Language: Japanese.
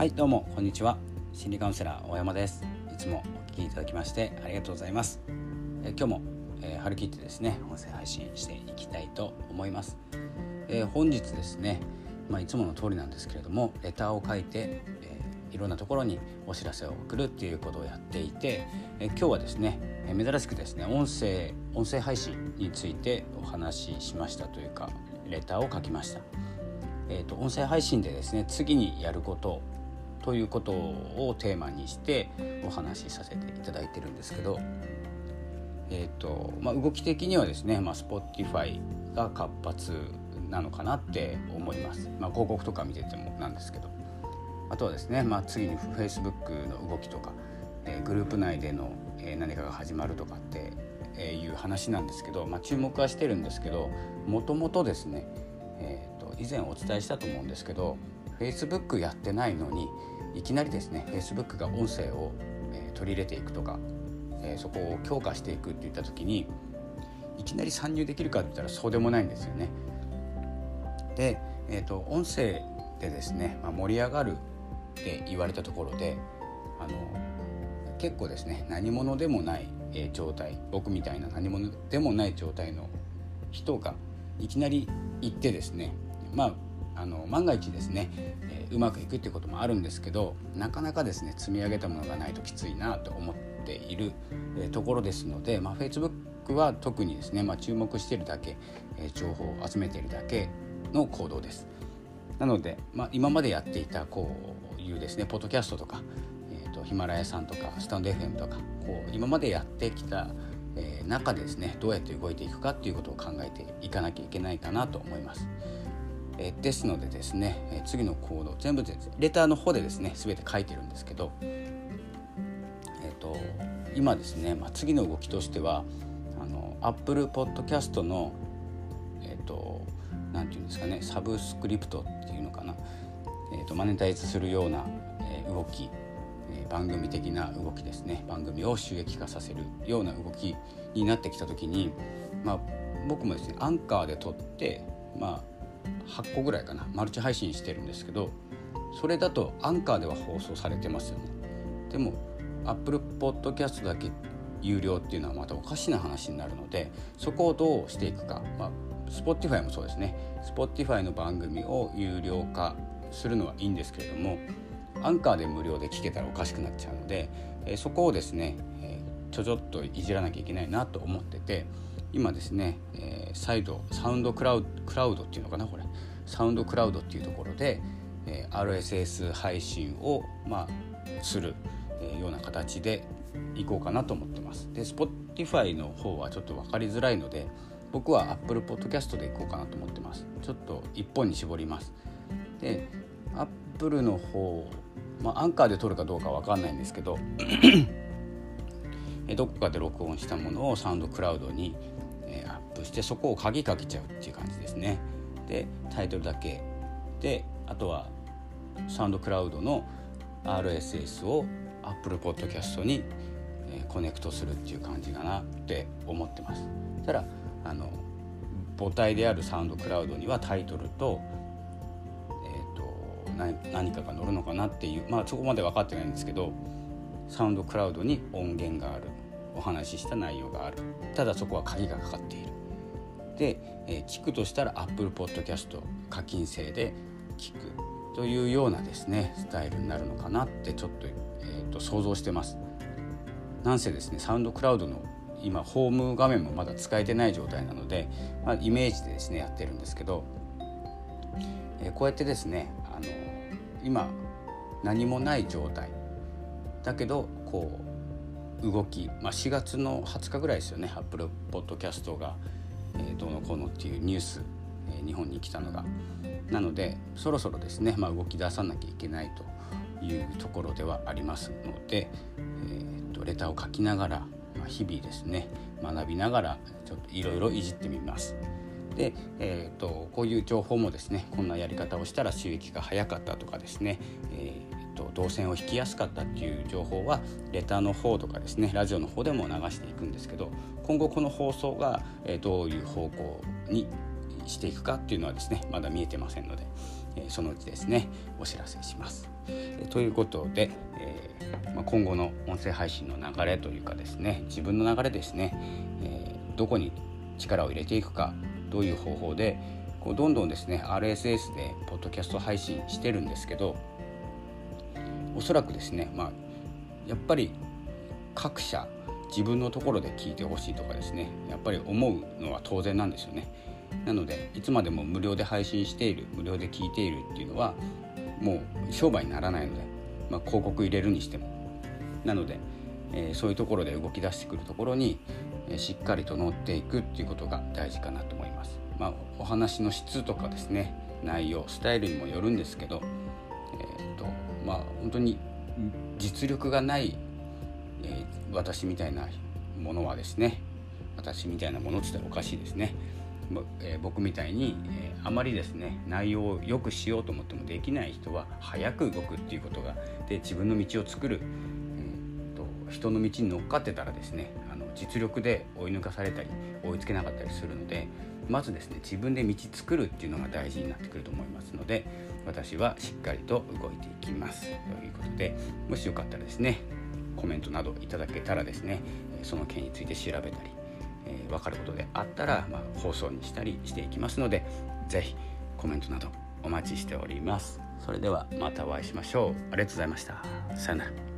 はいどうもこんにちは。心理カウンセラー大山です。いつもお聞きいただきましてありがとうございます。え今日も、えー、張り切ってですね音声配信していきたいと思います、えー、本日ですねまあ、いつもの通りなんですけれどもレターを書いて、えー、いろんなところにお知らせを送るっていうことをやっていて、え今日はですね、え珍しくですね音声音声配信についてお話ししましたというかレターを書きました。えーと、音声配信でですね次にやることということをテーマにしてお話しさせていただいてるんですけど、えーとまあ、動き的にはですね、まあ、Spotify が活発なのかなって思います、まあ、広告とか見ててもなんですけど。あとはですね、まあ、次に Facebook の動きとか、えー、グループ内での、え、何かが始まるとかっていう話なんですけど、まあ、注目はしてるんですけどもともとですね、え以前お伝えしたと思うんですけど Facebook やってないのにいきなりですね Facebook が音声を、え、取り入れていくとか、え、そこを強化していくっていった時にいきなり参入できるかって言ったらそうでもないんですよね。で、えーと、音声でですね、まあ、盛り上がるって言われたところであの結構ですね何者でもない、え、状態僕みたいな何者でもない状態の人がいきなり行ってですねまああの万が一ですね、えー、うまくいくっていうこともあるんですけどなかなかですね積み上げたものがないときついなと思っている、えー、ところですので、まあ、Facebook は特にですね、まあ、注目しているだけ、えー、情報を集めているだけの行動です。なので、まあ、今までやっていたこういうですねポッドキャストとか、えーと、ヒマラヤさんとかスタンド FM とかこう今までやってきた、え、中でですねどうやって動いていくかっていうことを考えていかなきゃいけないかなと思います。えですのでですね、え次のコード全部でレターの方でですね全て書いてるんですけど、えーと、今ですね、まあ、次の動きとしてはあの Apple Podcast のえっ、ー、と何て言うんですかねサブスクリプトっていうのかな、えーと、マネタイズするような、え動き番組的な動きですね番組を収益化させるような動きになってきた時に、まあ、僕もですねアンカーで撮って、まあ、8個ぐらいかなマルチ配信してるんですけどそれだとアンカーでは放送されてますよね。でも Apple Podcast だけ有料っていうのはまたおかしな話になるのでそこをどうしていくか、まあ、Spotify もそうですね。Spotify の番組を有料化するのはいいんですけれどもアンカーで無料で聞けたらおかしくなっちゃうので、えそこをですね、えちょちょっといじらなきゃいけないなと思ってて今ですね、えー、再度サウンドクラウドクラウドっていうのかなこれサウンドクラウドっていうところで、えー、RSS 配信を、まあ、する、えー、ような形でいこうかなと思ってます。で Spotify の方はちょっと分かりづらいので僕は Apple Podcast でいこうかなと思ってます。ちょっと一本に絞ります。で Apple の方まあ、アンカーで撮るかどうか分かんないんですけどどこかで録音したものをサウンドクラウドにえアップしてそこを鍵かけちゃうっていう感じですね。でタイトルだけであとはサウンドクラウドの RSS を Apple Podcast に、えコネクトするっていう感じかなって思ってます。ただあの母体であるサウンドクラウドにはタイトルと,、えーと、と何かが載るのかなっていうまあそこまで分かってないんですけどサウンドクラウドに音源があるお話しした内容があるただそこは鍵がかかっているで、えー、聞くとしたら Apple Podcast 課金制で聞くというようなですねスタイルになるのかなってちょっと,、えーと、想像してます。なんせですねサウンドクラウドの今ホーム画面もまだ使えてない状態なので、まあ、イメージでですねやってるんですけど、えー、こうやってですねあの今何もない状態。だけどこう動き、まあ、4月の20日ぐらいですよねアップルポッドキャストが、えー、どうのこうのっていうニュース、えー、日本に来たのがなのでそろそろですね、まあ、動き出さなきゃいけないというところではありますので、えーと、レターを書きながら、まあ、日々ですね学びながらちょっといろいろいじってみます。で、えーと、こういう情報もですねこんなやり方をしたら収益が早かったとかですね、えーと動線を引きやすかったっていう情報はレターの方とかですねラジオの方でも流していくんですけど今後この放送がどういう方向にしていくかっていうのはですねまだ見えてませんので、えそのうちですねお知らせします。ということで、え、ま、今後の音声配信の流れというかですね自分の流れですね、え、どこに力を入れていくかどういう方法でこうどんどんですね RSS でポッドキャスト配信してるんですけどおそらくですね、まあ、やっぱり各社自分のところで聞いてほしいとかですねやっぱり思うのは当然なんですよね。なのでいつまでも無料で配信している無料で聞いているっていうのはもう商売にならないので、まあ、広告入れるにしてもなので、えー、そういうところで動き出してくるところに、えー、しっかりと乗っていくっていうことが大事かなと思います。まあ、お話の質とかですね内容スタイルにもよるんですけど、えーとまあ、本当に実力がない、えー、私みたいなものはですね私みたいなものって言ったらおかしいですね。えー、僕みたいに、えー、あまりですね内容を良くしようと思ってもできない人は早く動くっていうことがで自分の道を作る、えーと、人の道に乗っかってたらですね実力で追い抜かされたり追いつけなかったりするのでまずですね自分で道作るっていうのが大事になってくると思いますので私はしっかりと動いていきます。ということでもしよかったらですねコメントなどいただけたらですねその件について調べたりえー、分かることであったら、まあ、放送にしたりしていきますので是非コメントなどお待ちしております。それではまたお会いしましょう。ありがとうございました。さよなら。